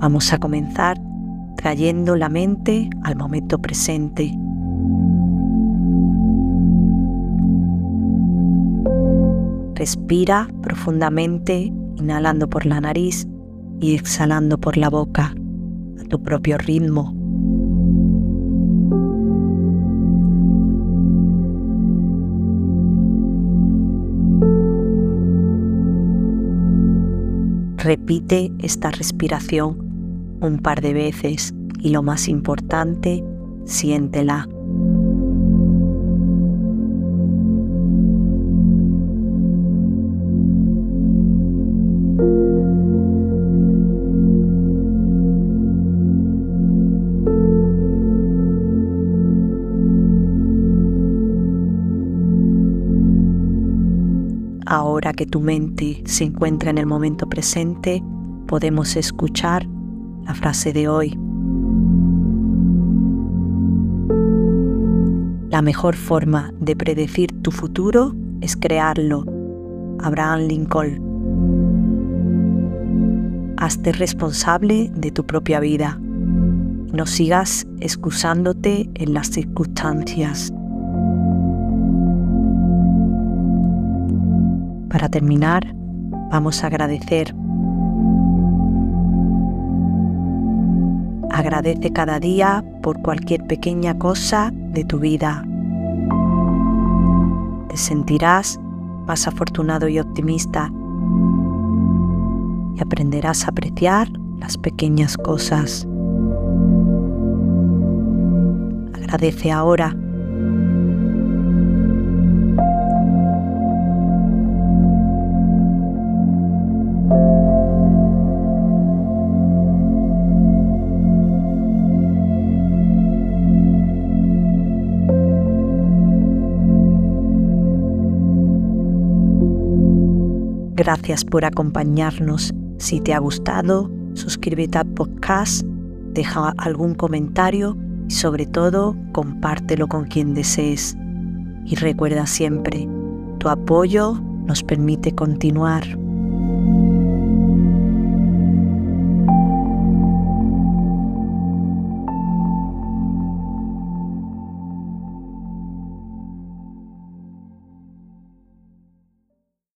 Vamos a comenzar trayendo la mente al momento presente. Respira profundamente, inhalando por la nariz y exhalando por la boca, a tu propio ritmo. Repite esta respiración un par de veces y lo más importante, siéntela. Ahora que tu mente se encuentra en el momento presente, podemos escuchar la frase de hoy. La mejor forma de predecir tu futuro es crearlo. Abraham Lincoln. Hazte responsable de tu propia vida. No sigas excusándote en las circunstancias. Para terminar, vamos a agradecer Agradece cada día por cualquier pequeña cosa de tu vida. Te sentirás más afortunado y optimista y aprenderás a apreciar las pequeñas cosas. Agradece ahora Gracias por acompañarnos. Si te ha gustado, suscríbete al podcast, deja algún comentario y sobre todo compártelo con quien desees. Y recuerda siempre, tu apoyo nos permite continuar.